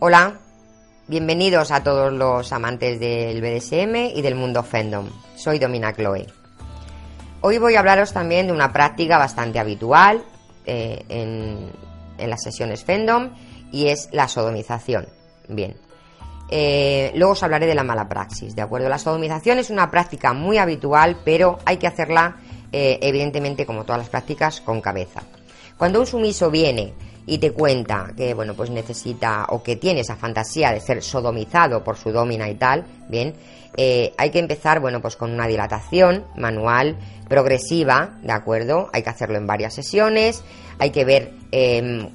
Hola, bienvenidos a todos los amantes del BDSM y del mundo fandom. Soy Domina Chloe. Hoy voy a hablaros también de una práctica bastante habitual eh, en, las sesiones fandom y es la sodomización. Bien. Eh, luego os hablaré de la mala praxis, ¿de acuerdo? La sodomización es una práctica muy habitual, pero hay que hacerla, eh, evidentemente, como todas las prácticas, con cabeza. Cuando un sumiso viene y te cuenta que bueno pues necesita o que tiene esa fantasía de ser sodomizado por su domina y tal, bien, eh, hay que empezar bueno pues con una dilatación manual progresiva, de acuerdo, hay que hacerlo en varias sesiones, hay que ver em,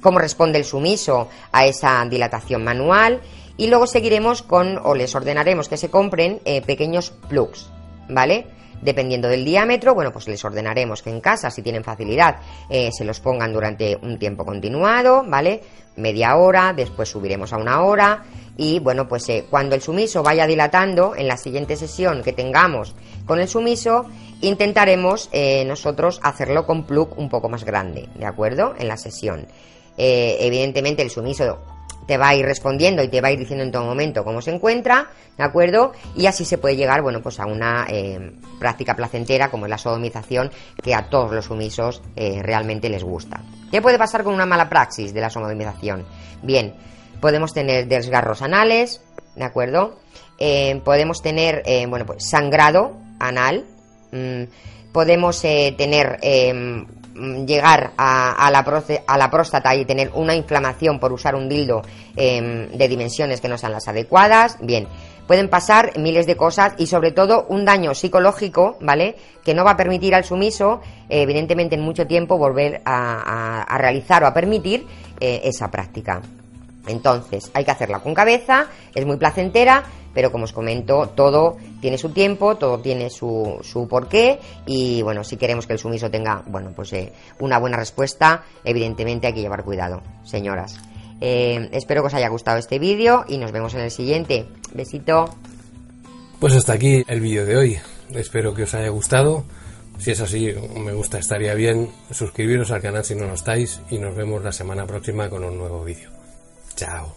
cómo responde el sumiso a esa dilatación manual y luego seguiremos con o les ordenaremos que se compren eh, pequeños plugs, ¿vale? Dependiendo del diámetro, bueno, pues les ordenaremos que en casa, si tienen facilidad, eh, se los pongan durante un tiempo continuado, ¿vale? Media hora, después subiremos a una hora y bueno, pues eh, cuando el sumiso vaya dilatando, en la siguiente sesión que tengamos con el sumiso, intentaremos eh, nosotros hacerlo con plug un poco más grande, ¿de acuerdo? En la sesión. evidentemente el sumiso te va a ir respondiendo y te va a ir diciendo en todo momento cómo se encuentra, ¿de acuerdo? Y así se puede llegar, bueno, pues a una eh, práctica placentera como es la sodomización, que a todos los sumisos eh, realmente les gusta. ¿Qué puede pasar con una mala praxis de la sodomización? Bien, podemos tener desgarros anales, ¿de acuerdo? Eh, podemos tener, bueno, pues sangrado anal, mm, podemos tener Mm, llegar a, la a, la próstata y tener una inflamación por usar un dildo em, de dimensiones que no sean las adecuadas, bien, pueden pasar miles de cosas y sobre todo un daño psicológico, ¿vale? Que no va a permitir al sumiso, evidentemente en mucho tiempo, volver a, realizar o a permitir eh, esa práctica. Entonces, hay que hacerla con cabeza, es muy placentera, pero como os comento, todo tiene su tiempo, todo tiene su, porqué y bueno, si queremos que el sumiso tenga, bueno, pues eh, una buena respuesta, evidentemente hay que llevar cuidado, señoras. Eh, espero que os haya gustado este vídeo y nos vemos en el siguiente. Besito. Pues hasta aquí el vídeo de hoy. Espero que os haya gustado. Si es así, me gusta, estaría bien suscribiros al canal si no lo estáis y nos vemos la semana próxima con un nuevo vídeo. Ciao.